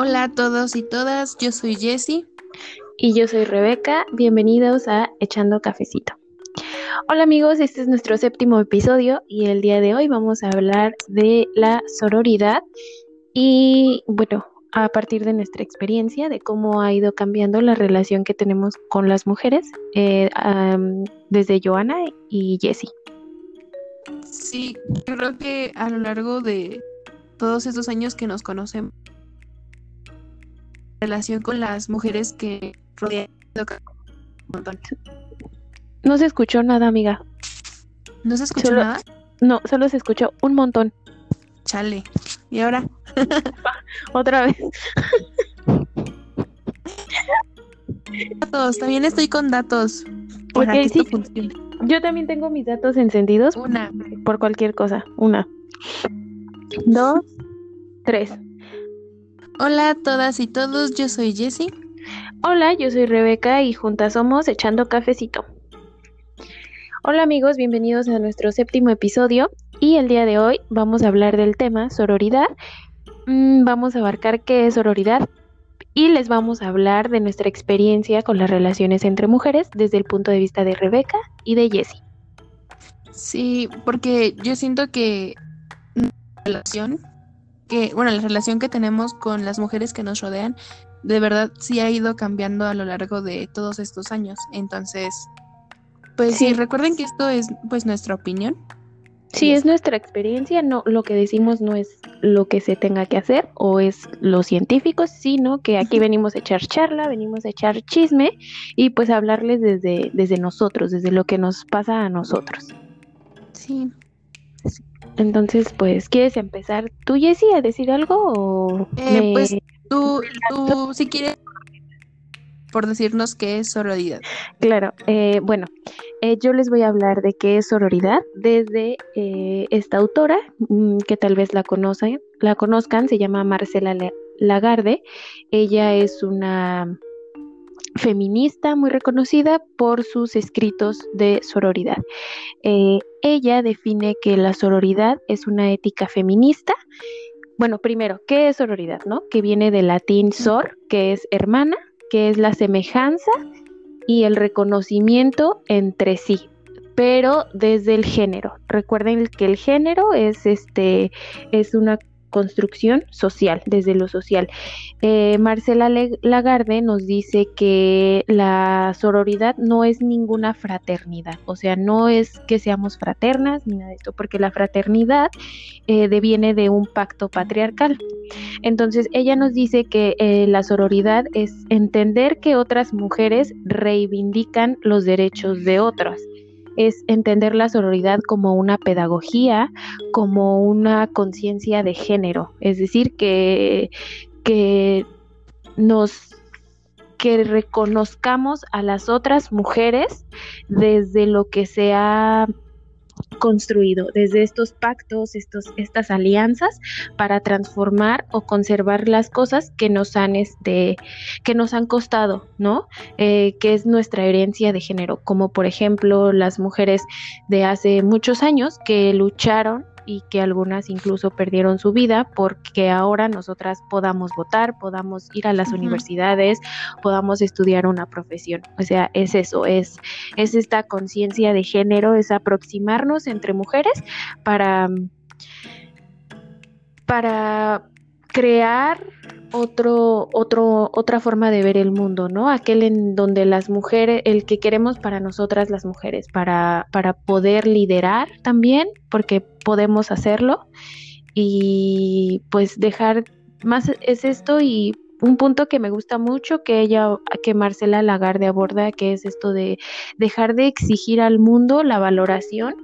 Hola a todos y todas, yo soy Jessie. Y yo soy Rebeca, bienvenidos a Echando Cafecito. Hola amigos, este es nuestro séptimo episodio y el día de hoy vamos a hablar de la sororidad y bueno, a partir de nuestra experiencia, de cómo ha ido cambiando la relación que tenemos con las mujeres eh, desde Joana y Jessie. Sí, creo que a lo largo de todos estos años que nos conocemos, relación con las mujeres que rodean No se escuchó nada, amiga. ¿No se escuchó nada? No, solo se escuchó un montón. Chale. ¿Y ahora? Otra vez. datos, también estoy con datos. Yo también tengo mis datos encendidos. Una. Por cualquier cosa. Una. Dos. Tres. Hola a todas y todos, yo soy Jessie. Hola, yo soy Rebeca y juntas somos Echando Cafecito. Hola amigos, bienvenidos a nuestro séptimo episodio y el día de hoy vamos a hablar del tema sororidad. Mm, vamos a abarcar qué es sororidad y les vamos a hablar de nuestra experiencia con las relaciones entre mujeres desde el punto de vista de Rebeca y de Jessie. Sí, porque yo siento que la relación que, bueno, la relación que tenemos con las mujeres que nos rodean, de verdad sí ha ido cambiando a lo largo de todos estos años. Entonces, pues sí, recuerden que esto es pues nuestra opinión. Sí, es nuestra experiencia, no lo que decimos no es lo que se tenga que hacer o es los científicos, sino que aquí venimos a echar charla, venimos a echar chisme y pues hablarles desde, desde nosotros, desde lo que nos pasa a nosotros. Sí. Entonces, pues, ¿quieres empezar tú, Jessie, a decir algo? O eh, Pues tú, tú, si quieres, por decirnos qué es sororidad. Claro, eh, bueno, eh, yo les voy a hablar de qué es sororidad desde esta autora, mm, que tal vez la conocen, la conozcan, se llama Marcela Lagarde. Ella es una feminista muy reconocida por sus escritos de sororidad. Eh, ella define que la sororidad es una ética feminista. Bueno, primero, ¿qué es sororidad? No? Que viene del latín sor, que es hermana, que es la semejanza y el reconocimiento entre sí, pero desde el género. Recuerden que el género es este es una construcción social, desde lo social. Eh, Marcela Lagarde nos dice que la sororidad no es ninguna fraternidad, o sea, no es que seamos fraternas ni nada de esto, porque la fraternidad eh, deviene de un pacto patriarcal. Entonces, ella nos dice que eh, la sororidad es entender que otras mujeres reivindican los derechos de otras es entender la sororidad como una pedagogía, como una conciencia de género, es decir, que, que nos que reconozcamos a las otras mujeres desde lo que se ha construido desde estos pactos, estos, estas alianzas para transformar o conservar las cosas que nos han, este, que nos han costado, ¿no? Eh, que es nuestra herencia de género, como por ejemplo las mujeres de hace muchos años que lucharon y que algunas incluso perdieron su vida porque ahora nosotras podamos votar, podamos ir a las universidades, podamos estudiar una profesión. O sea, es eso, es, es esta conciencia de género, es aproximarnos entre mujeres para, para crear otro, otro, otra forma de ver el mundo, ¿no? Aquel en donde las mujeres, el que queremos para nosotras las mujeres, para, para poder liderar también, porque podemos hacerlo, y pues dejar más es esto y un punto que me gusta mucho que ella, que Marcela Lagarde aborda, que es esto de dejar de exigir al mundo la valoración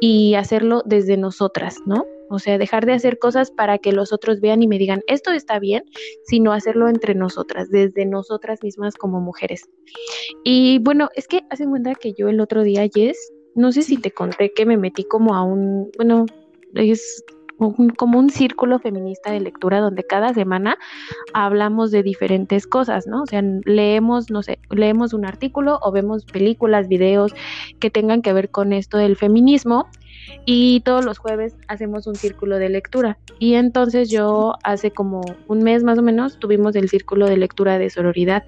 y hacerlo desde nosotras, ¿no? O sea, dejar de hacer cosas para que los otros vean y me digan, esto está bien, sino hacerlo entre nosotras, desde nosotras mismas como mujeres. Y bueno, es que hace cuenta que yo el otro día, Jess, no sé si te conté que me metí como a un, bueno, es como un círculo feminista de lectura donde cada semana hablamos de diferentes cosas, ¿no? O sea, leemos, no sé, leemos un artículo o vemos películas, videos que tengan que ver con esto del feminismo y todos los jueves hacemos un círculo de lectura. Y entonces yo hace como un mes más o menos tuvimos el círculo de lectura de sororidad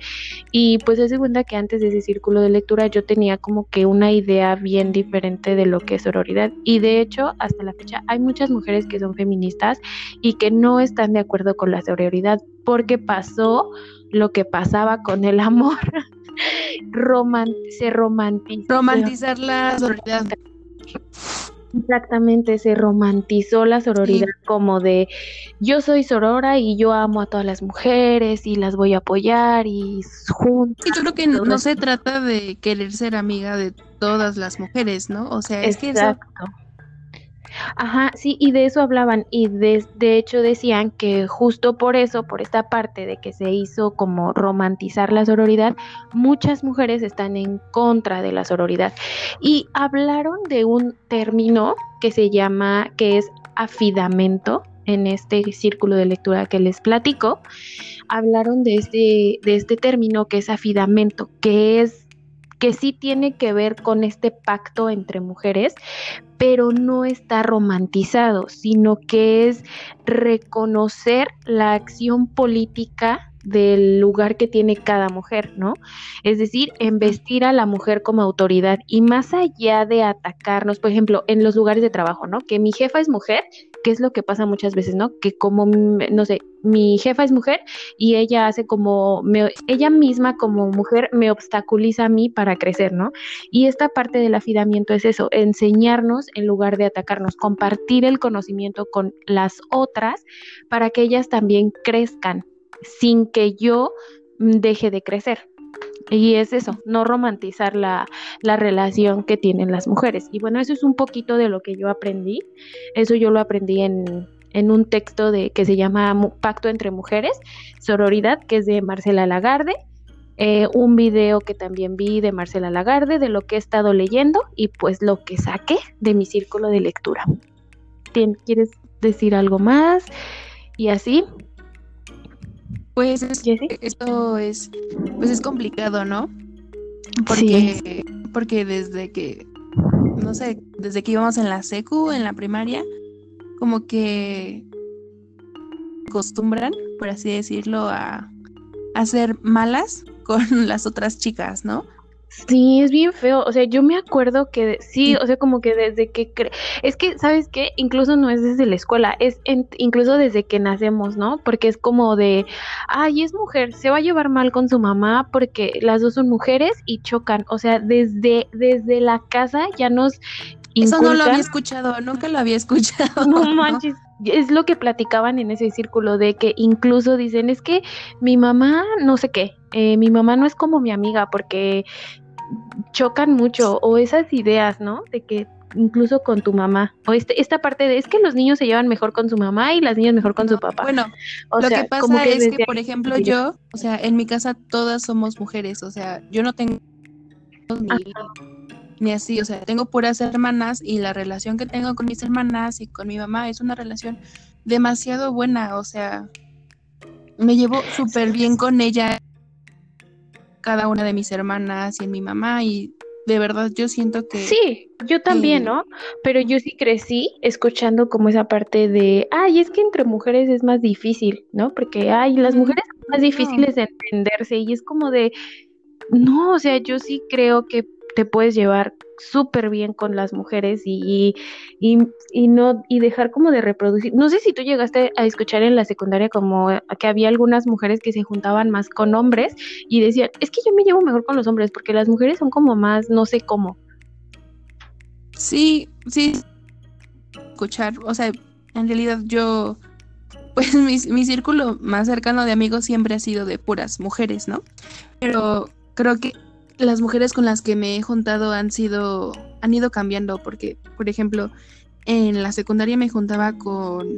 y pues se cuenta que antes de ese círculo de lectura yo tenía como que una idea bien diferente de lo que es sororidad y de hecho hasta la fecha hay muchas mujeres que son feministas y que no están de acuerdo con la sororidad porque pasó lo que pasaba con el amor. se romantizó. Romantizar la sororidad. Exactamente, se romantizó la sororidad como de yo soy sorora y yo amo a todas las mujeres y las voy a apoyar y juntas. yo creo que no, se trata de querer ser amiga de todas las mujeres, ¿no? O sea, es que eso Ajá, sí, y de eso hablaban y de, de, hecho decían que justo por eso, por esta parte de que se hizo como romantizar la sororidad, muchas mujeres están en contra de la sororidad. Y hablaron de un término que se llama, que es afidamento, en este círculo de lectura que les platico, hablaron de este, de este término que es afidamento, que es que sí tiene que ver con este pacto entre mujeres, pero no está romantizado, sino que es reconocer la acción política del lugar que tiene cada mujer, ¿no? Es decir, investir a la mujer como autoridad y más allá de atacarnos, por ejemplo, en los lugares de trabajo, ¿no? Que mi jefa es mujer, que es lo que pasa muchas veces, ¿no? Que como, no sé, mi jefa es mujer y ella hace como, ella misma como mujer me obstaculiza a mí para crecer, ¿no? Y esta parte del afidamiento es eso, enseñarnos en lugar de atacarnos, compartir el conocimiento con las otras para que ellas también crezcan sin que yo deje de crecer. Y es eso, no romantizar la, relación que tienen las mujeres. Y bueno, eso es un poquito de lo que yo aprendí. Eso yo lo aprendí en, un texto de, que se llama Pacto entre Mujeres, Sororidad, que es de Marcela Lagarde. Eh, un video que también vi de Marcela Lagarde, de lo que he estado leyendo y pues lo que saqué de mi círculo de lectura. ¿Quieres decir algo más? Y así, pues esto es, pues es complicado, ¿no? Porque, porque desde que, no sé, desde que íbamos en la secu, en la primaria, como que acostumbran, por así decirlo, a, a ser malas con las otras chicas, ¿no? Sí, es bien feo. O sea, yo me acuerdo que sí, o sea, como que desde que es que, ¿sabes qué? Incluso no es desde la escuela, es incluso desde que nacemos, ¿no? Porque es como de, ay, es mujer, se va a llevar mal con su mamá porque las dos son mujeres y chocan. O sea, desde, desde la casa ya nos Eso no lo había escuchado, nunca lo había escuchado. No manches, es lo que platicaban en ese círculo de que incluso dicen es que mi mamá no sé qué, eh, mi mamá no es como mi amiga porque chocan mucho o esas ideas, ¿no? De que incluso con tu mamá o este, esta parte de es que los niños se llevan mejor con su mamá y las niñas mejor con su papá. Bueno, lo que pasa es que, por ejemplo, yo, o sea, en mi casa todas somos mujeres, o sea, yo no tengo ni, ni así, o sea, tengo puras hermanas y la relación que tengo con mis hermanas y con mi mamá es una relación demasiado buena, o sea, me llevo súper bien con ella cada una de mis hermanas y en mi mamá y de verdad yo siento que... Sí, yo también, ¿no? Pero yo sí crecí escuchando como esa parte de, ay, es que entre mujeres es más difícil, ¿no? Porque, ay, las mujeres son más difíciles de entenderse y es como de, no, o sea, yo sí creo que te puedes llevar súper bien con las mujeres y, y, no y dejar como de reproducir. No sé si tú llegaste a escuchar en la secundaria como que había algunas mujeres que se juntaban más con hombres y decían, es que yo me llevo mejor con los hombres porque las mujeres son como más, no sé cómo. Sí, sí, escuchar, o sea, en realidad yo, pues mi, mi círculo más cercano de amigos siempre ha sido de puras mujeres, ¿no? Pero creo que las mujeres con las que me he juntado han sido, han ido cambiando, porque, por ejemplo, en la secundaria me juntaba con,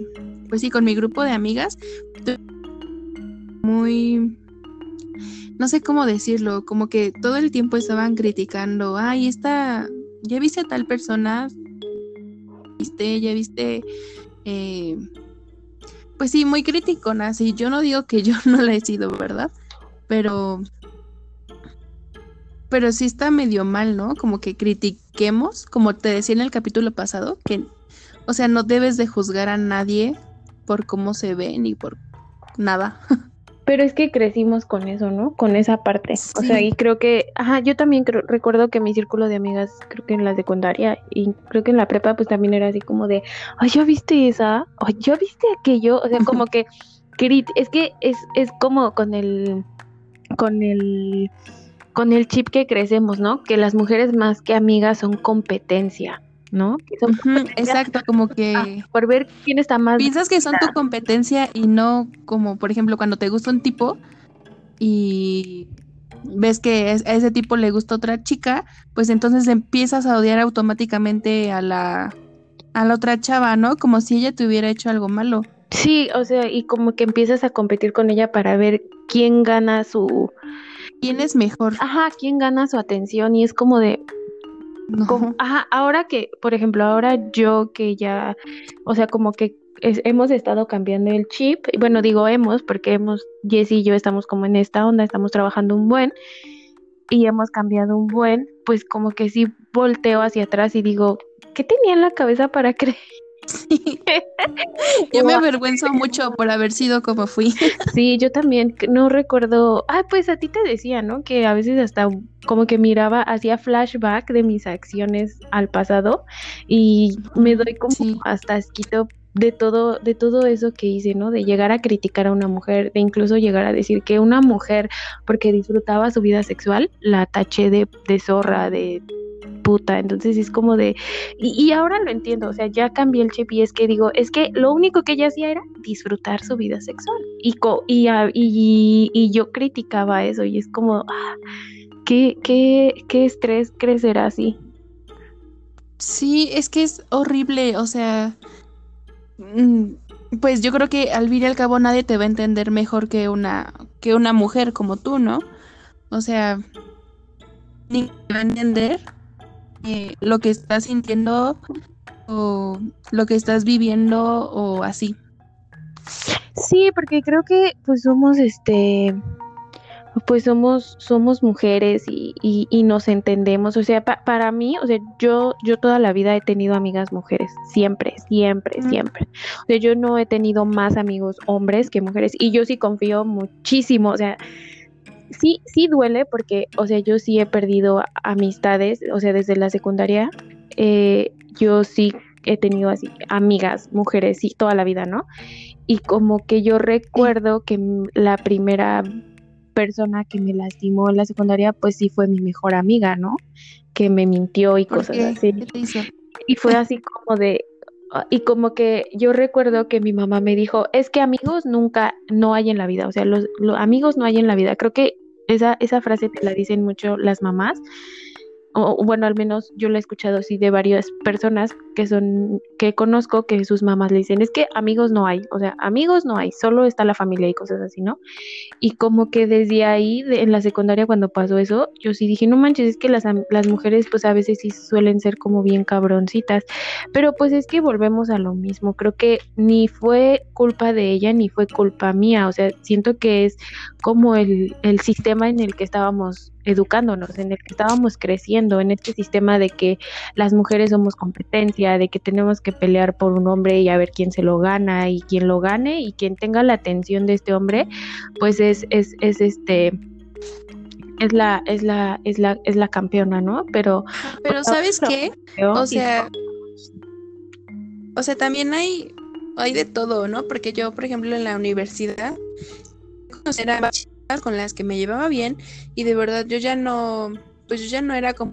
pues sí, con mi grupo de amigas, muy, no sé cómo decirlo, como que todo el tiempo estaban criticando, ay, esta, ya viste a tal persona, viste, ya viste, eh, pues sí, muy criticonas, y yo no digo que yo no la he sido, ¿verdad? Pero pero sí está medio mal, ¿no? Como que critiquemos, como te decía en el capítulo pasado, que, o sea, no debes de juzgar a nadie por cómo se ve ni por nada. Pero es que crecimos con eso, ¿no? Con esa parte. O sea, y creo que, ajá, yo también recuerdo que mi círculo de amigas, creo que en la secundaria y creo que en la prepa, pues también era así como de, ay, ¿ya viste esa? Ay, ¿ya viste aquello? O sea, como que, es que es, es como con el, con el, con el chip que crecemos, ¿no? Que las mujeres más que amigas son competencia. ¿no? exacto, como que... Ah, por ver quién está más... Piensas que son tu competencia y no como, por ejemplo, cuando te gusta un tipo y ves que a ese tipo le gusta otra chica, pues entonces empiezas a odiar automáticamente a la, a la otra chava, ¿no? Como si ella te hubiera hecho algo malo. Sí, o sea, y como que empiezas a competir con ella para ver quién gana su... ¿Quién es mejor? Ajá, quién gana su atención y es como de, ajá, ahora que, por ejemplo, ahora yo que ya, o sea, como que hemos estado cambiando el chip, y bueno, digo hemos, porque hemos, Jess y yo estamos como en esta onda, estamos trabajando un buen, y hemos cambiado un buen, pues como que sí volteo hacia atrás y digo, ¿qué tenía en la cabeza para creer? yo me avergüenzo mucho por haber sido como fui. sí, yo también no recuerdo. Ah, pues a ti te decía, ¿no? Que a veces hasta como que miraba, hacía flashback de mis acciones al pasado y me doy como hasta esquito de todo, de todo eso que hice, ¿no? De llegar a criticar a una mujer, de incluso llegar a decir que una mujer, porque disfrutaba su vida sexual, la taché de, de zorra, de Entonces es como de. Y, ahora lo entiendo, o sea, ya cambié el chip y es que digo, es que lo único que ella hacía era disfrutar su vida sexual. Y, y, y, yo criticaba eso y es como, ah, ¿qué, qué, qué estrés crecer así? Sí, es que es horrible, o sea. Mm, pues yo creo que al fin y al cabo nadie te va a entender mejor que una, que una mujer como tú, ¿no? O sea, ni te va a entender eh, lo que estás sintiendo o lo que estás viviendo o así. Sí, porque creo que pues somos este pues somos somos mujeres y, y, nos entendemos. O sea para mí o sea yo yo toda la vida he tenido amigas mujeres siempre siempre siempre. O sea yo no he tenido más amigos hombres que mujeres y yo sí confío muchísimo. O sea sí, sí duele porque, o sea, yo sí he perdido amistades, o sea, desde la secundaria, eh, yo sí he tenido así amigas, mujeres, sí, toda la vida, ¿no? Y como que yo recuerdo que la primera persona que me lastimó en la secundaria, pues sí fue mi mejor amiga, ¿no? Que me mintió y cosas así. Y fue así como de, y como que yo recuerdo que mi mamá me dijo, es que amigos nunca, no hay en la vida, o sea, los, los amigos no hay en la vida. Creo que esa, esa frase te la dicen mucho las mamás o bueno, al menos yo lo he escuchado así de varias personas que son, que conozco que sus mamás le dicen, es que amigos no hay, o sea, amigos no hay, solo está la familia y cosas así, ¿no? Y como que desde ahí, en la secundaria cuando pasó eso, yo sí dije, no manches, es que las, las mujeres pues a veces sí suelen ser como bien cabroncitas, pero pues es que volvemos a lo mismo, creo que ni fue culpa de ella ni fue culpa mía, o sea, siento que es como el, el sistema en el que estábamos educándonos, en el que estábamos creciendo, en este sistema de que las mujeres somos competencia, de que tenemos que pelear por un hombre y a ver quién se lo gana y quién lo gane y quien tenga la atención de este hombre, pues es, es, es este es la, es la, es la, es la campeona, ¿no? Pero, pero ¿sabes qué? O sea, o sea, también hay, hay de todo, ¿no? Porque yo, por ejemplo, en la universidad, conocer a con las que me llevaba bien y de verdad yo ya no, pues yo ya no era como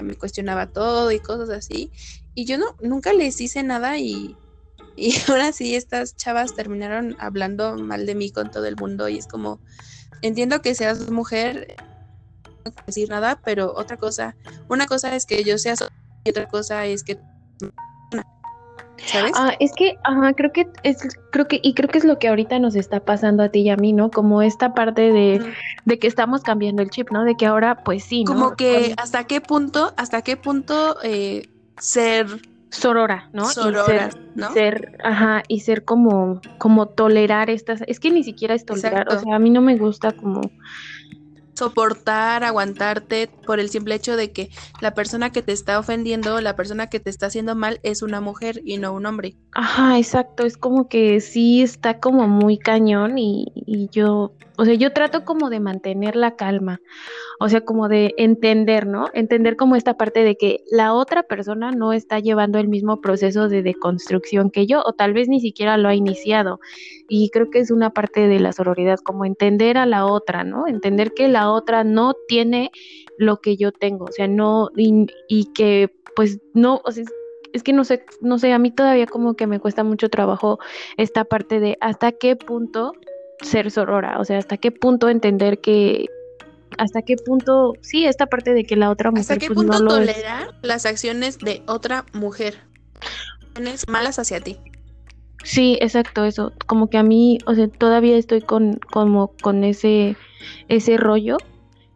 me cuestionaba todo y cosas así. Y yo no nunca les hice nada y, y ahora sí estas chavas terminaron hablando mal de mí con todo el mundo y es como entiendo que seas mujer no decir nada pero otra cosa una cosa es que yo sea y otra cosa es que Ah, es que, ajá, creo que es, creo que, y creo que es lo que ahorita nos está pasando a ti y a mí, ¿no? Como esta parte de, de que estamos cambiando el chip, ¿no? De que ahora, pues sí, ¿no? Como que hasta qué punto, hasta qué punto eh, ser sorora, ¿no? Sorora, ser, ¿no? Ser, ajá, y ser como, como tolerar estas, es que ni siquiera es tolerar, o sea, a mí no me gusta como soportar, aguantarte por el simple hecho de que la persona que te está ofendiendo, la persona que te está haciendo mal es una mujer y no un hombre. Ajá, exacto, es como que sí está como muy cañón y, y yo, o sea, yo trato como de mantener la calma, o sea, como de entender, ¿no? Entender como esta parte de que la otra persona no está llevando el mismo proceso de deconstrucción que yo, o tal vez ni siquiera lo ha iniciado. Y creo que es una parte de la sororidad, como entender a la otra, ¿no? Entender que la otra no tiene lo que yo tengo, o sea, no, y, que pues no, o sea, es que no sé, no sé, a mí todavía como que me cuesta mucho trabajo esta parte de hasta qué punto ser sorora, o sea, hasta qué punto entender que hasta qué punto, sí, esta parte de que la otra mujer ¿Hasta qué pues, punto no es. tolerar las acciones de otra mujer? Malas hacia ti. Sí, exacto, eso. Como que a mí, o sea, todavía estoy con, como con ese, ese rollo,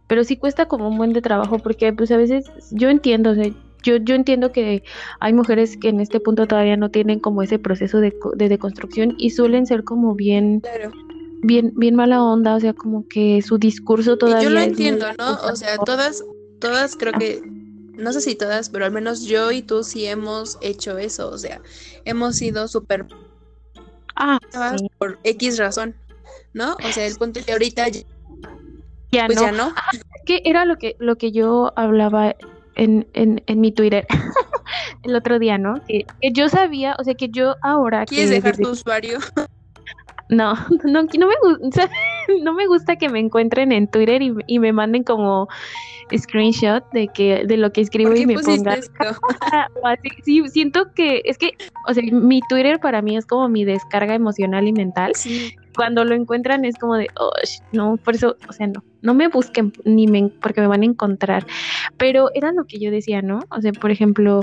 pero sí cuesta como un buen de trabajo porque, pues, a veces yo entiendo, o sea, yo, yo entiendo que hay mujeres que en este punto todavía no tienen como ese proceso de, de deconstrucción y suelen ser como bien, Claro. Bien, bien mala onda, o sea, como que su discurso todavía yo lo entiendo, ¿no? O sea, todas, todas creo que, no sé si todas, pero al menos yo y tú sí hemos hecho eso. O sea, hemos sido súper Ah, sí, por X razón, ¿no? O sea, el punto es que ahorita ya- ya pues no. ya no. Que era lo que, lo que yo hablaba en, en, en mi Twitter el otro día, ¿no? Que, que yo sabía, o sea, que yo ahora que ¿Quieres dejar desde- tu usuario? No, no, no me gusta, no me gusta que me encuentren en Twitter y, y me manden como screenshot de que de lo que escribo ¿Por y me pongan o. Sí, siento que es que, o sea, mi Twitter para mí es como mi descarga emocional y mental. Sí, Cuando lo encuentran es como de, oh, no, por eso, o sea, no, no me busquen ni me, porque me van a encontrar. Pero era lo que yo decía, ¿no? O sea, por ejemplo,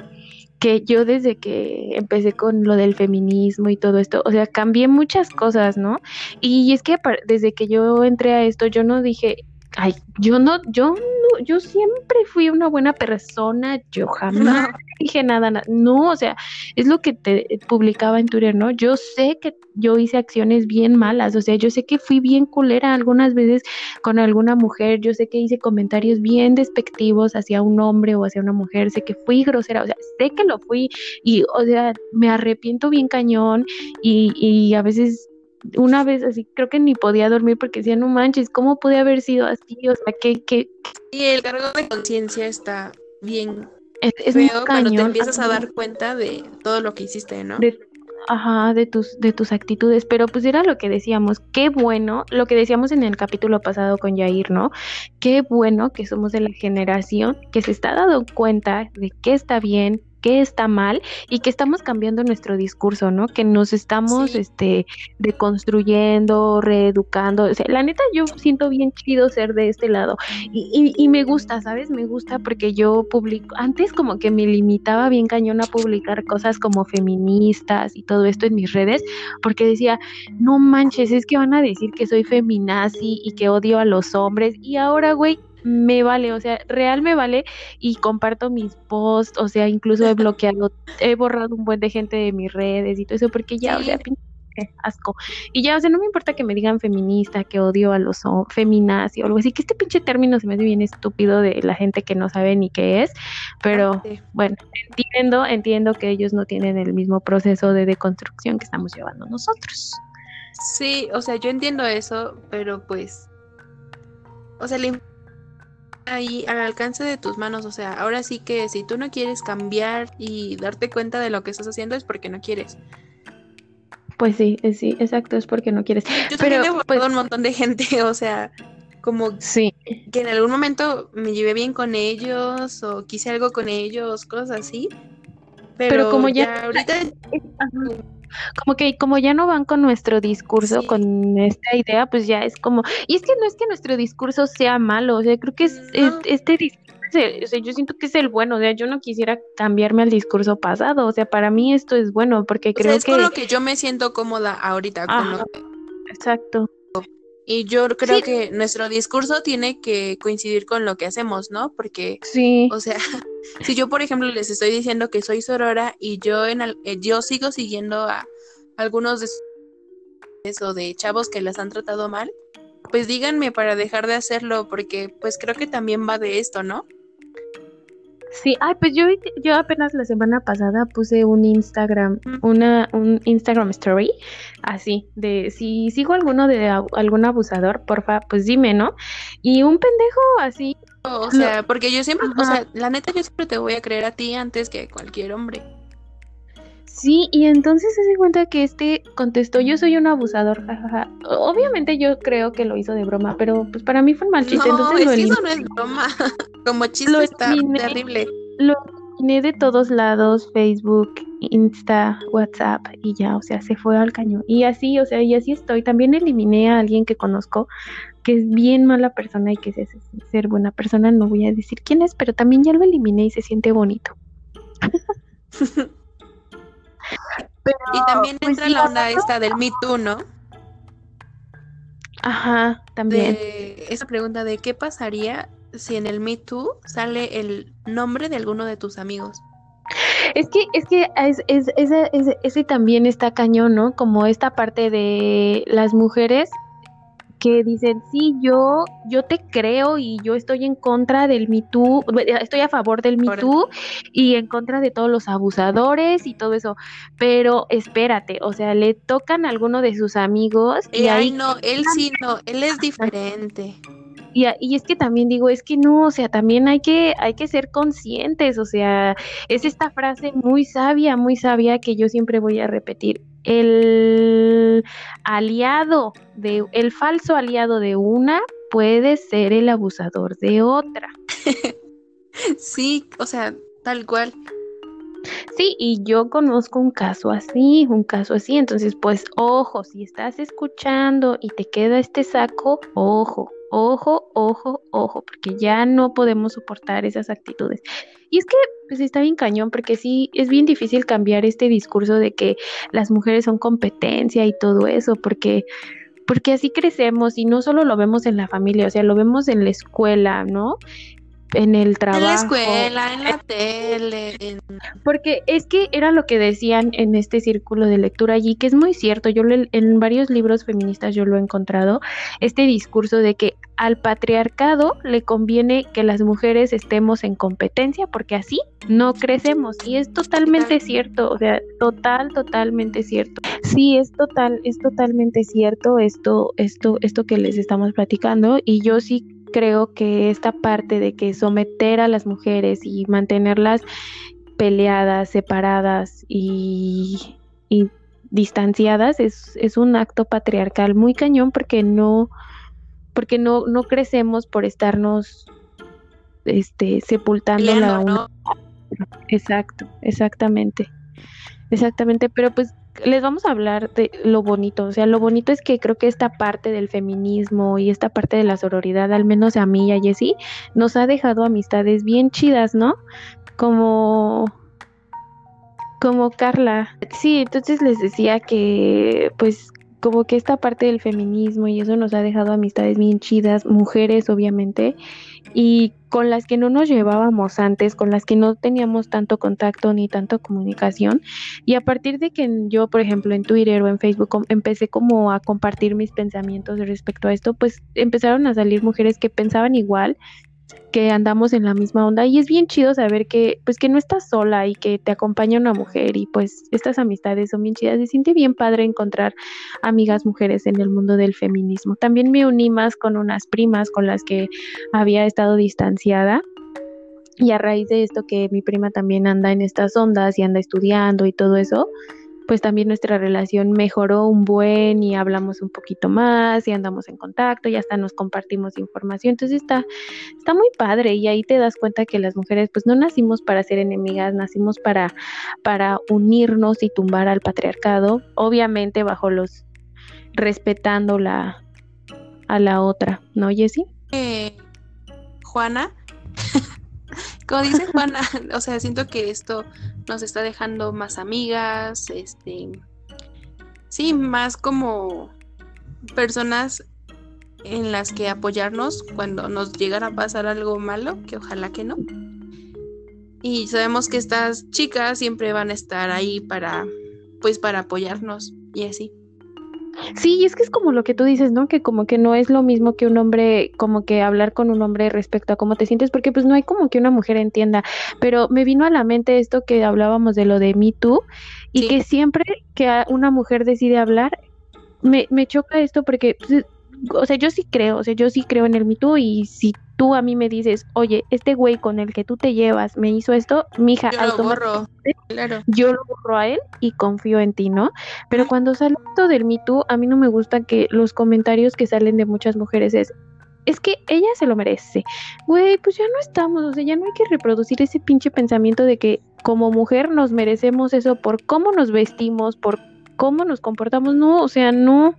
que yo desde que empecé con lo del feminismo y todo esto, o sea, cambié muchas cosas, ¿no? Y es que desde que yo entré a esto, yo no dije, ay, yo no, yo no, yo siempre fui una buena persona, yo jamás dije nada, na- no, o sea, es lo que te publicaba en Twitter, ¿no? Yo sé que yo hice acciones bien malas, o sea, yo sé que fui bien culera algunas veces con alguna mujer, yo sé que hice comentarios bien despectivos hacia un hombre o hacia una mujer, sé que fui grosera, o sea, sé que lo fui y, o sea, me arrepiento bien cañón y, y a veces... Una vez así, creo que ni podía dormir porque decía, no manches, ¿cómo pude haber sido así? O sea, que, que y el cargo de conciencia está bien es, es muy feo cuando te empiezas a dar cuenta de todo lo que hiciste, ¿no? de, ajá, de tus, de tus actitudes, pero pues era lo que decíamos, qué bueno, lo que decíamos en el capítulo pasado con Yair, ¿no? Qué bueno que somos de la generación que se está dando cuenta de qué está bien, qué está mal y que estamos cambiando nuestro discurso, ¿no? Que nos estamos, Sí. este, deconstruyendo, reeducando, o sea, la neta yo siento bien chido ser de este lado y, y, y me gusta, ¿sabes? Me gusta porque yo publico, antes como que me limitaba bien cañón a publicar cosas como feministas y todo esto en mis redes, porque decía, no manches, es que van a decir que soy feminazi y que odio a los hombres, y ahora, güey, me vale, o sea, real me vale y comparto mis posts, o sea, incluso he bloqueado, he borrado un buen de gente de mis redes y todo eso, porque ya, o sea, asco. Y ya, o sea, no me importa que me digan feminista, que odio a los hom- feminazi o algo así, que este pinche término se me hace bien estúpido de la gente que no sabe ni qué es, pero Sí. bueno, entiendo, entiendo que ellos no tienen el mismo proceso de deconstrucción que estamos llevando nosotros. Sí, o sea, yo entiendo eso, pero pues, o sea, ahí al alcance de tus manos, o sea, ahora sí que si tú no quieres cambiar y darte cuenta de lo que estás haciendo es porque no quieres. Pues sí, eh, sí, exacto, es porque no quieres. Yo Pero, también he pues- un montón de gente, o sea, como Sí, que en algún momento me llevé bien con ellos o quise algo con ellos, cosas así. Pero, Pero como ya- ahorita como que como ya no van con nuestro discurso, Sí. con esta idea, pues ya es como, y es que no es que nuestro discurso sea malo, o sea, creo que es, es- este discurso, es o sea, yo siento que es el bueno, o sea, yo no quisiera cambiarme al discurso pasado, o sea, para mí esto es bueno, porque o sea, creo es que, con lo que yo me siento cómoda ahorita. con lo Ajá. exacto, Y yo creo Sí. que nuestro discurso tiene que coincidir con lo que hacemos, ¿no? Porque, sí, o sea, si yo, por ejemplo, les estoy diciendo que soy sorora y yo en al- eh, yo sigo siguiendo a algunos de esos o de chavos que las han tratado mal, pues díganme para dejar de hacerlo, porque pues creo que también va de esto, ¿no? Sí, ay, pues yo, yo apenas la semana pasada puse un Instagram, una, un Instagram story, así, de si sigo alguno de algún abusador, porfa, pues dime, ¿no? Y un pendejo así. O sea, porque yo siempre, o sea, la neta yo siempre te voy a creer a ti antes que a cualquier hombre. Sí, y entonces se dio cuenta que este contestó, yo soy un abusador, jajaja. Obviamente yo creo que lo hizo de broma, pero pues para mí fue un mal chiste. No, entonces es que eso no es broma. Como chiste está terrible. Lo eliminé de todos lados, Facebook, Insta, WhatsApp, y ya, o sea, se fue al cañón. Y así, o sea, y así estoy. También eliminé a alguien que conozco, que es bien mala persona y que es ser buena persona, no voy a decir quién es, pero también ya lo eliminé y se siente bonito. y también pues entra la onda esta del Me Too, ¿no? Ajá, también. esa pregunta de qué pasaría si en el Me Too sale el nombre de alguno de tus amigos. Es que, es que es, es, ese también está cañón, ¿no? Como esta parte de las mujeres que dicen, sí, yo, yo te creo y yo estoy en contra del Me estoy a favor del Me y en contra de todos los abusadores y todo eso, pero espérate, o sea, le tocan a alguno de sus amigos y, ahí no, él sí no, él es diferente. Y, y, es que también digo, es que no, o sea, también hay que, hay que ser conscientes, o sea, es esta frase muy sabia, muy sabia que yo siempre voy a repetir el aliado de el falso aliado de una puede ser el abusador de otra. sí, o sea, tal cual. Sí, y yo conozco un caso así, un caso así, entonces pues ojo, si estás escuchando y te queda este saco, ojo, ojo, ojo, ojo, porque ya no podemos soportar esas actitudes. Y es que pues está bien cañón, porque sí, es bien difícil cambiar este discurso de que las mujeres son competencia y todo eso, porque porque así crecemos y no solo lo vemos en la familia, o sea, lo vemos en la escuela, ¿no? En el trabajo. En la escuela, en la tele. Porque es que era lo que decían en este círculo de lectura allí, que es muy cierto, yo en varios libros feministas yo lo he encontrado, este discurso de que al patriarcado le conviene que las mujeres estemos en competencia porque así no crecemos y es totalmente cierto, o sea, total, totalmente cierto. Sí, es total, es totalmente cierto esto, esto, esto que les estamos platicando y yo sí creo que esta parte de que someter a las mujeres y mantenerlas peleadas, separadas y, distanciadas es, es, un acto patriarcal muy cañón porque no porque no, no crecemos por estarnos este sepultando la una. Exacto, exactamente. Exactamente, pero pues les vamos a hablar de lo bonito, o sea, lo bonito es que creo que esta parte del feminismo y esta parte de la sororidad, al menos a mí y a Jessie, nos ha dejado amistades bien chidas, ¿no? Como como Carla. Sí, entonces les decía que pues como que esta parte del feminismo y eso nos ha dejado amistades bien chidas, mujeres obviamente, y con las que no nos llevábamos antes, con las que no teníamos tanto contacto ni tanto comunicación. Y a partir de que yo, por ejemplo, en Twitter o en Facebook empecé como a compartir mis pensamientos respecto a esto, pues empezaron a salir mujeres que pensaban igual que andamos en la misma onda. Y es bien chido saber que pues que no estás sola y que te acompaña una mujer y pues estas amistades son bien chidas, se siente bien padre encontrar amigas mujeres en el mundo del feminismo. También me uní más con unas primas con las que había estado distanciada. Y a raíz de esto que mi prima también anda en estas ondas y anda estudiando y todo eso, pues también nuestra relación mejoró un buen y hablamos un poquito más y andamos en contacto y hasta nos compartimos información. Entonces está, está muy padre y ahí te das cuenta que las mujeres pues no nacimos para ser enemigas, nacimos para, para unirnos y tumbar al patriarcado, obviamente bajo los respetando la a la otra, ¿no, Jessie? Eh, Juana, como dice Juana, o sea, siento que esto nos está dejando más amigas, este, sí, más como personas en las que apoyarnos cuando nos llegara a pasar algo malo, que ojalá que no. Y sabemos que estas chicas siempre van a estar ahí para, pues, para apoyarnos y así. Sí, es que es como lo que tú dices, ¿no? Que como que no es lo mismo que un hombre, como que hablar con un hombre respecto a cómo te sientes, porque pues no hay como que una mujer entienda. Pero me vino a la mente esto que hablábamos de lo de Me Too y que siempre que una mujer decide hablar, me, me choca esto porque, pues, o sea, yo sí creo, o sea, yo sí creo en el Me Too y si tú a mí me dices, oye, este güey con el que tú te llevas me hizo esto, mija, yo lo borro, claro. yo lo borro a él y confío en ti, ¿no? Pero cuando sale esto del Me Too, a mí no me gusta que los comentarios que salen de muchas mujeres es, es que ella se lo merece. Güey, pues ya no estamos, o sea, ya no hay que reproducir ese pinche pensamiento de que como mujer nos merecemos eso por cómo nos vestimos, por cómo nos comportamos, no, o sea, no.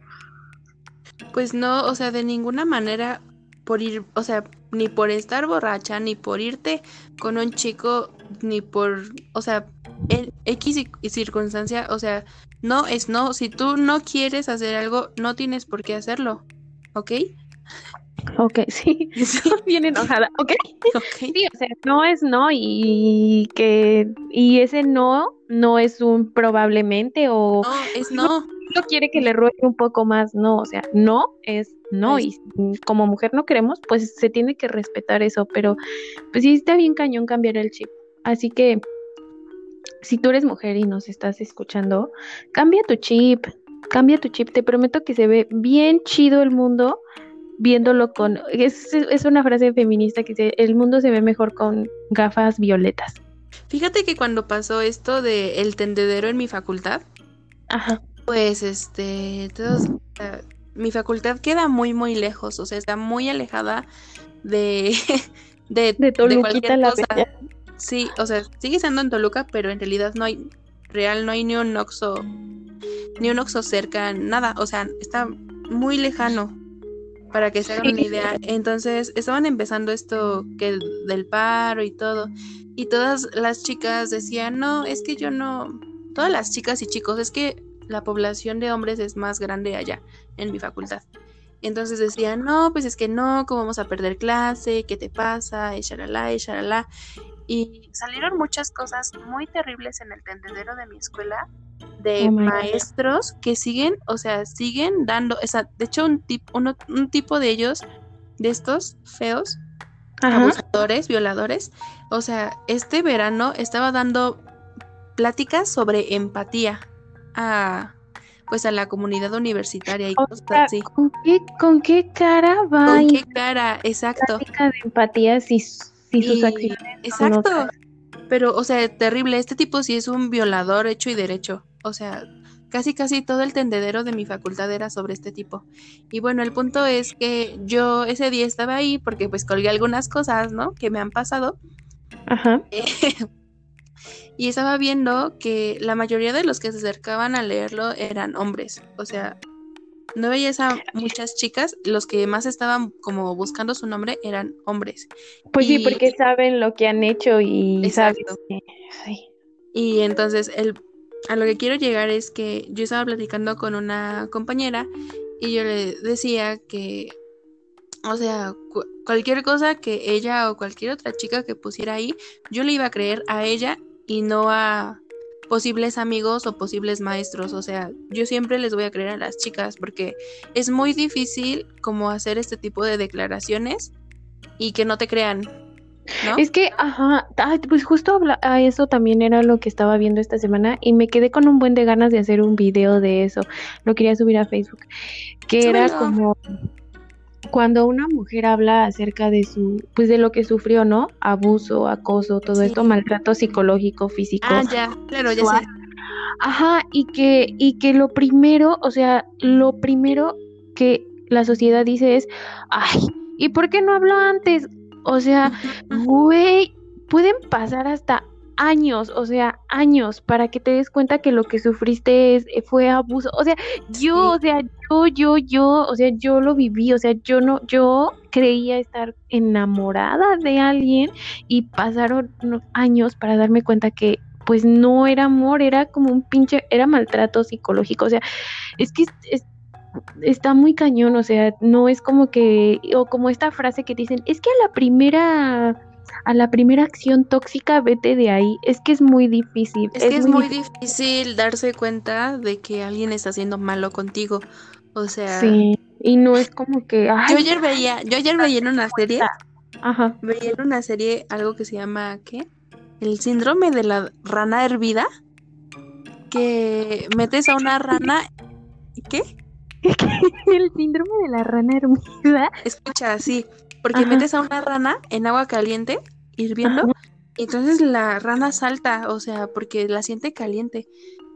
Pues no, o sea, de ninguna manera por ir, o sea, ni por estar borracha, ni por irte con un chico, ni por, o sea, en X circunstancia, o sea, no es no. Si tú no quieres hacer algo, no tienes por qué hacerlo, ¿ok? Ok, sí, sí. bien enojada, ok. Sí, o sea, no es no y que, y ese no, no es un probablemente o... No, es no. No quiere que le ruegue un poco más, no, o sea, no es no, y como mujer no queremos, pues se tiene que respetar eso, pero pues sí está bien cañón cambiar el chip. Así que si tú eres mujer y nos estás escuchando, cambia tu chip, cambia tu chip, te prometo que se ve bien chido el mundo viéndolo con... Es, es una frase feminista que dice, el mundo se ve mejor con gafas violetas. Fíjate que cuando pasó esto de el tendedero en mi facultad, Ajá. Pues este, todos, mi facultad queda muy, muy lejos, o sea, está muy alejada de, de, de, cualquier la cosa. Sí, o sea, sigue siendo en Toluca, pero en realidad no hay, real, no hay ni un Oxxo, ni un Oxxo cerca, nada, o sea, está muy lejano, para que se hagan una idea. Entonces, estaban empezando esto que del paro y todo, y todas las chicas decían, no, es que yo no, todas las chicas y chicos, es que la población de hombres es más grande allá, en mi facultad. Entonces decían, no, pues es que no, ¿cómo vamos a perder clase? ¿Qué te pasa? Y shalala, y shalala. Y salieron muchas cosas muy terribles en el tendedero de mi escuela de maestros que siguen, o sea, siguen dando, esa, de hecho un, un tipo de ellos, de estos feos, abusadores, violadores, o sea, este verano estaba dando pláticas sobre empatía a pues a la comunidad universitaria y cosas así. ¿con qué, ¿Con qué cara va? ¿Con qué cara? Exacto. de empatía si, si sus acciones. Exacto. Pero, o sea, terrible. Este tipo sí es un violador hecho y derecho. O sea, casi casi todo el tendedero de mi facultad era sobre este tipo. Y bueno, el punto es que yo ese día estaba ahí porque pues colgué algunas cosas, ¿no? Que me han pasado. Ajá. y estaba viendo que la mayoría de los que se acercaban a leerlo eran hombres. O sea, no veías a muchas chicas, los que más estaban como buscando su nombre eran hombres. Pues sí, porque saben lo que han hecho y Exacto. Y entonces el, a lo que quiero llegar es que yo estaba platicando con una compañera y yo le decía que, o sea, cualquier cosa que ella o cualquier otra chica que pusiera ahí, yo le iba a creer a ella y no a posibles amigos o posibles maestros. O sea, yo siempre les voy a creer a las chicas porque es muy difícil como hacer este tipo de declaraciones y que no te crean. ¿No? Es que, ajá, pues justo a eso también era lo que estaba viendo esta semana y me quedé con un buen de ganas de hacer un video de eso. Lo quería subir a Facebook. Que era como cuando una mujer habla acerca de su, pues de lo que sufrió, ¿no? Abuso, acoso, todo esto, maltrato psicológico, físico. Ah, ya, claro, ya sé. Ajá, y que, y que lo primero, o sea, lo primero que la sociedad dice es, ay, ¿y por qué no habló antes? O sea, güey, pueden pasar hasta años, o sea, años para que te des cuenta que lo que sufriste es, eh, fue abuso. O sea, yo, o sea, yo, yo, yo, o sea, yo lo viví, o sea, yo no, yo creía estar enamorada de alguien y pasaron años para darme cuenta que pues no era amor, era como un pinche, era maltrato psicológico, o sea, es que está muy cañón, o sea, no es como que, o como esta frase que dicen, es que a la primera a la primera acción tóxica, vete de ahí. Es que es muy difícil. Es, que es muy difícil. darse cuenta de que alguien está haciendo malo contigo. O sea. Sí, y no es como que. yo ayer veía, yo ayer veía en una serie. Ajá. Veía en una serie algo que se llama, ¿qué? El síndrome de la rana hervida. Que metes a una rana. ¿Qué? el síndrome de la rana hervida. Escucha, sí, porque metes a una rana en agua caliente, hirviendo, entonces la rana salta, o sea, porque la siente caliente.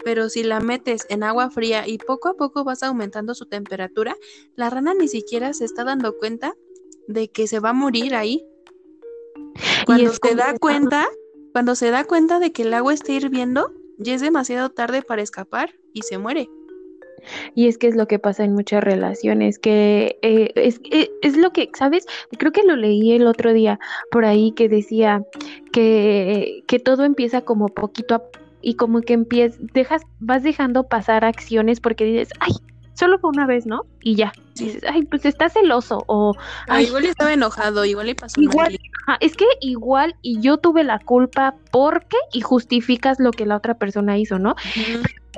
Pero si la metes en agua fría y poco a poco vas aumentando su temperatura, la rana ni siquiera se está dando cuenta de que se va a morir ahí. Cuando se da cuenta, cuando se da cuenta de que el agua está hirviendo, ya es demasiado tarde para escapar y se muere. Y es que es lo que pasa en muchas relaciones, que eh, es, eh, es, lo que, ¿sabes? Creo que lo leí el otro día por ahí que decía que, que todo empieza como poquito a y como que empiezas, dejas, vas dejando pasar acciones porque dices, ay, solo fue una vez, ¿no? Y ya. Dices, ay, pues está celoso o... Ay, igual estaba enojado, igual le pasó. Igual, es que igual y yo tuve la culpa porque y justificas lo que la otra persona hizo, ¿no?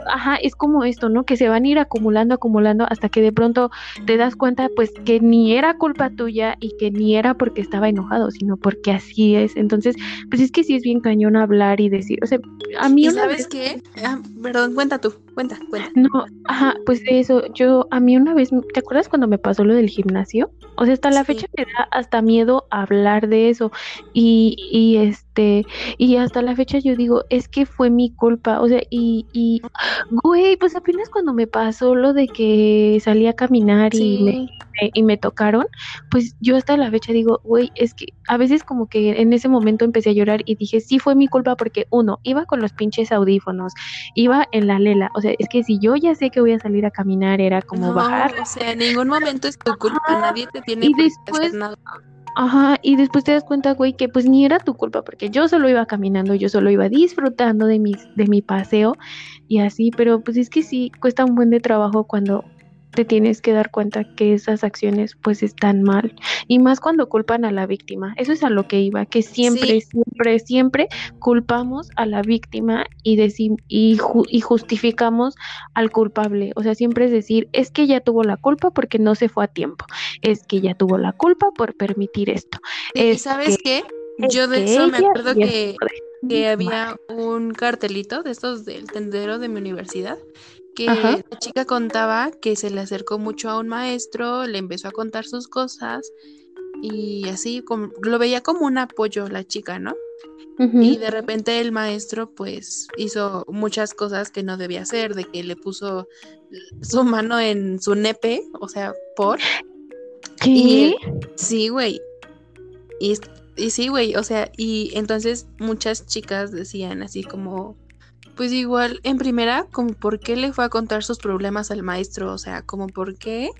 Ajá, es como esto, ¿no? Que se van a ir acumulando, acumulando hasta que de pronto te das cuenta, pues, que ni era culpa tuya y que ni era porque estaba enojado, sino porque así es. Entonces, pues es que sí es bien cañón hablar y decir, o sea, a mí... ¿Y sabes qué? Ah, perdón, cuenta tú, cuenta, cuenta. No, ajá, pues de eso, yo, a mí una vez, ¿te acuerdas cuando me pasó lo del gimnasio? O sea, hasta la fecha me da hasta miedo hablar de eso. Y, y este, y hasta la fecha yo digo, es que fue mi culpa. O sea, y, y güey, pues apenas cuando me pasó lo de que salí a caminar y, me, y me tocaron, pues yo hasta la fecha digo, güey, es que a veces como que en ese momento empecé a llorar y dije, sí fue mi culpa porque uno, iba con los pinches audífonos, iba en la lela. O sea, es que si yo ya sé que voy a salir a caminar, era como bajar. O sea, en ningún momento es tu culpa, nadie te tiene y después, nada. Ajá, y después te das cuenta, güey, que pues ni era tu culpa, porque yo solo iba caminando, yo solo iba disfrutando de, mis, de mi paseo y así, pero pues es que sí, cuesta un buen de trabajo cuando te tienes que dar cuenta que esas acciones pues están mal y más cuando culpan a la víctima. Eso es a lo que iba, que siempre, siempre, siempre culpamos a la víctima y, y, y justificamos al culpable. O sea, siempre es decir, es que ella tuvo la culpa porque no se fue a tiempo, es que ella tuvo la culpa por permitir esto. ¿Y sabes qué? Yo de eso me acuerdo que, que había un cartelito de estos del tendero de mi universidad que la chica contaba que se le acercó mucho a un maestro, le empezó a contar sus cosas y así como, lo veía como un apoyo la chica, ¿no? Y de repente el maestro pues hizo muchas cosas que no debía hacer, de que le puso su mano en su nepe, o sea, por... ¿Qué? sí, güey. Y, y sí, güey, o sea, y entonces muchas chicas decían así como, pues igual, en primera, como por qué le fue a contar sus problemas al maestro, o sea, como por qué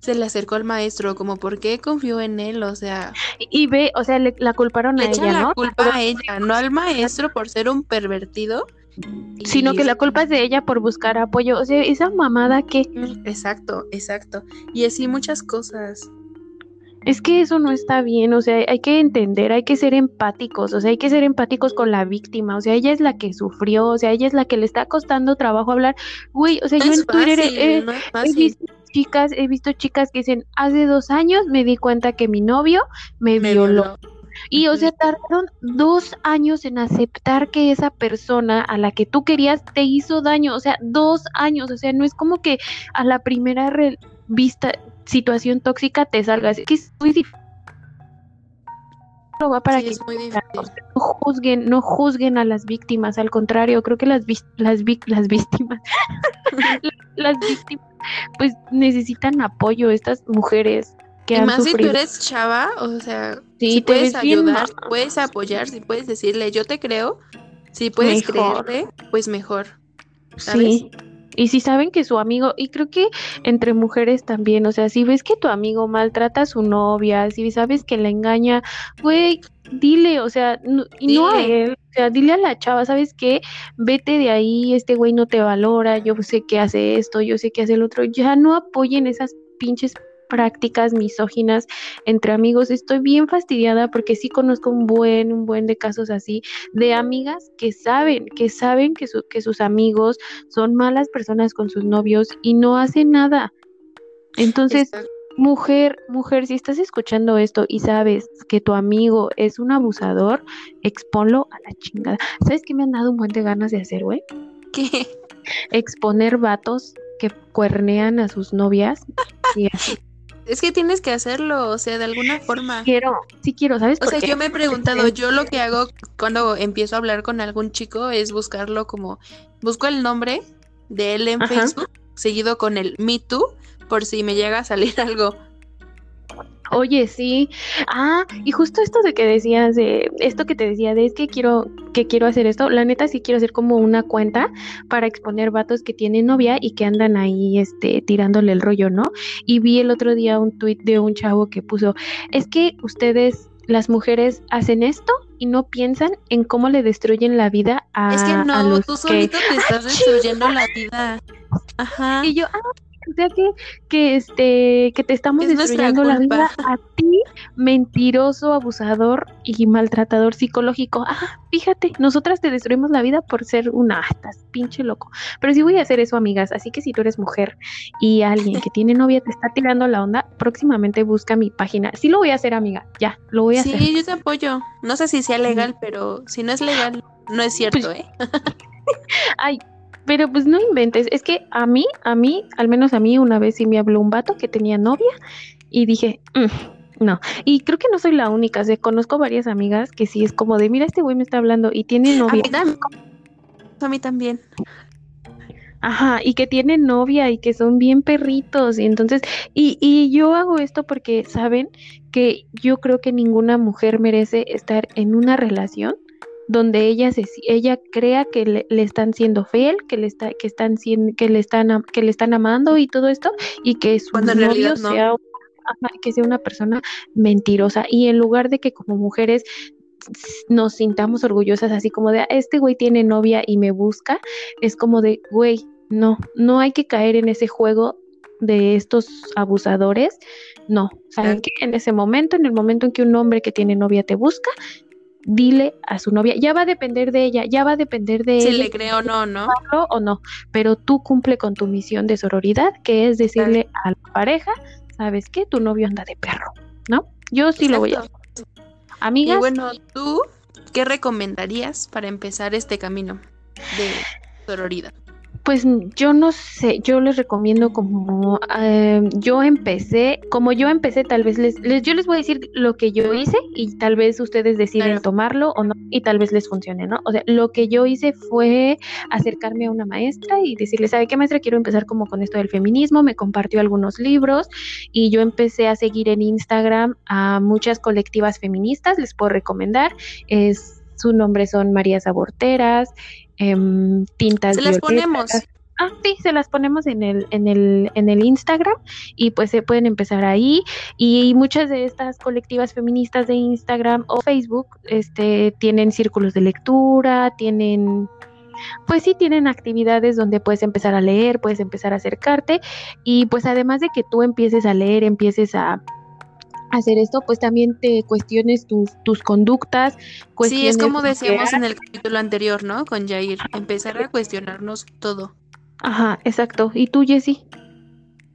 se le acercó al maestro, como por qué confió en él, o sea... Y ve, o sea, le, la culparon a ella, ¿no? la culpa a ella, no al maestro por ser un pervertido. Sino que la culpa es de ella por buscar apoyo, o sea, esa mamada que... Exacto, exacto. Y así muchas cosas es que eso no está bien, o sea, hay que entender, hay que ser empáticos, o sea, hay que ser empáticos con la víctima, o sea, ella es la que sufrió, o sea, ella es la que le está costando trabajo hablar, güey, o sea, yo en Twitter he, visto chicas, he visto chicas que dicen, hace dos años me di cuenta que mi novio me, violó. Y, o sea, tardaron dos años en aceptar que esa persona a la que tú querías te hizo daño. O sea, dos años. O sea, no es como que a la primera vista situación tóxica te salgas. Es que es muy difícil. No va para que no juzguen, no juzguen a las víctimas, al contrario, creo que las las, las víctimas las, víctimas pues necesitan apoyo estas mujeres que y más si tú eres chava, o sea, si puedes ayudar, si puedes apoyar, si puedes decirle yo te creo, si puedes creerte, pues mejor. ¿sabes? Sí. Y si saben que su amigo, y creo que entre mujeres también, o sea, si ves que tu amigo maltrata a su novia, si sabes que la engaña, güey, dile, o sea, y no a él, o sea, dile a la chava, ¿sabes qué? Vete de ahí, este güey no te valora, yo sé que hace esto, yo sé que hace el otro, ya no apoyen esas pinches prácticas misóginas entre amigos. Estoy bien fastidiada porque sí conozco un buen, un buen de casos así de amigas que saben, que saben que, que sus amigos son malas personas con sus novios y no hacen nada. Entonces, mujer, mujer, si estás escuchando esto y sabes que tu amigo es un abusador, exponlo a la chingada. ¿Sabes qué me han dado un buen de ganas de hacer, güey? ¿Qué? Exponer vatos que cuernean a sus novias y Es que tienes que hacerlo, o sea, de alguna forma. Quiero, sí quiero, ¿sabes? O sea, yo me he preguntado, yo lo que hago cuando empiezo a hablar con algún chico es buscarlo como, busco el nombre de él en Facebook, seguido con el Me Too, por si me llega a salir algo. Oye, sí. Ah, y justo esto de que decías, de esto que te decía, de es que quiero, que quiero hacer esto, la neta sí quiero hacer como una cuenta para exponer vatos que tienen novia y que andan ahí, este, tirándole el rollo, ¿no? Y vi el otro día un tuit de un chavo que puso, es que ustedes las mujeres hacen esto y no piensan en cómo le destruyen la vida a Es que no, tú solito te estás destruyendo la vida. Ajá. Y yo, ah, o sea que, que este, que te estamos destruyendo la vida a ti, mentiroso, abusador y maltratador psicológico. Ah, fíjate, nosotras te destruimos la vida por ser una, estás pinche loco. Pero sí voy a hacer eso, amigas. Así que si tú eres mujer y alguien que tiene novia te está tirando la onda, próximamente busca mi página. Sí lo voy a hacer, amiga. Ya, lo voy a hacer. Sí, yo te apoyo. No sé si sea legal, pero si no es legal, no es cierto, pues ¿eh? Ay, pero pues no inventes, es que a mí, a mí, al menos a mí una vez sí me habló un vato que tenía novia y dije, mm, no. Y creo que no soy la única, o conozco varias amigas que sí es como de, mira, este güey me está hablando y tiene novia. A mí, también. Ajá, y que tiene novia y que son bien perritos. Y entonces, y, y yo hago esto porque, ¿saben? Que yo creo que ninguna mujer merece estar en una relación donde ella se ella crea que le, están siendo fiel, que le está que están que le están que le están amando y todo esto y que su novio sea que sea una persona mentirosa. Y en lugar de que como mujeres nos sintamos orgullosas así como de ah, este güey tiene novia y me busca, es como de güey, no, no hay que caer en ese juego de estos abusadores, no, saben que en ese momento, en el momento en que un hombre que tiene novia te busca, dile a su novia, ya va a depender de ella, ya va a depender de si ella. le creo o no, ¿no? O no, pero tú cumple con tu misión de sororidad, que es decirle a la pareja, ¿sabes qué? Tu novio anda de perro, ¿no? Yo sí lo voy a hacer. Amigas. Y bueno, ¿tú qué recomendarías para empezar este camino de sororidad? Pues yo no sé, yo les recomiendo como eh, yo empecé, como yo empecé, tal vez les, yo les voy a decir lo que yo hice y tal vez ustedes deciden tomarlo o no y tal vez les funcione, ¿no? O sea, lo que yo hice fue acercarme a una maestra y decirle, ¿sabe qué maestra? Quiero empezar como con esto del feminismo, me compartió algunos libros y yo empecé a seguir en Instagram a muchas colectivas feministas, les puedo recomendar, es su nombre son María Aborteras, Em, tintas. Se las ponemos. Ah, sí, se las ponemos en el, en el, en el Instagram y pues se pueden empezar ahí. Y muchas de estas colectivas feministas de Instagram o Facebook este, tienen círculos de lectura, tienen pues sí tienen actividades donde puedes empezar a leer, puedes empezar a acercarte y pues además de que tú empieces a leer, empieces a hacer esto, pues también te cuestiones tus, tus conductas. Sí, es como decíamos en el capítulo anterior, ¿no? Con Jair, empezar a cuestionarnos todo. Ajá, exacto. ¿Y tú, Jessie?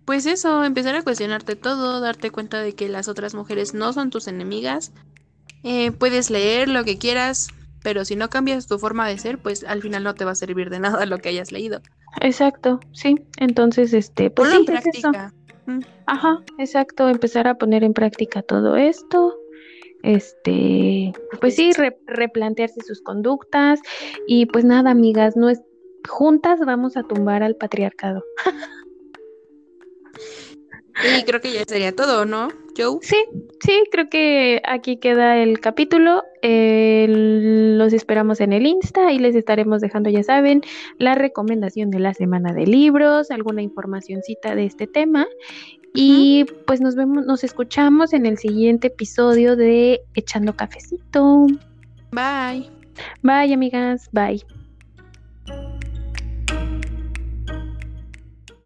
Pues eso, empezar a cuestionarte todo, darte cuenta de que las otras mujeres no son tus enemigas. Eh, puedes leer lo que quieras, pero si no cambias tu forma de ser, pues al final no te va a servir de nada lo que hayas leído. Exacto, sí. Entonces, este, pues en práctica. Ajá, exacto, empezar a poner en práctica todo esto. Este, pues sí, replantearse sus conductas y pues nada, amigas, no es juntas vamos a tumbar al patriarcado. Y creo que ya sería todo, ¿no, Joe? Sí, sí, creo que aquí queda el capítulo. los esperamos en el Insta y les estaremos dejando, ya saben, la recomendación de la semana de libros, alguna informacioncita de este tema. Y pues nos vemos, nos escuchamos en el siguiente episodio de Echando Cafecito. Bye. Bye, amigas. Bye.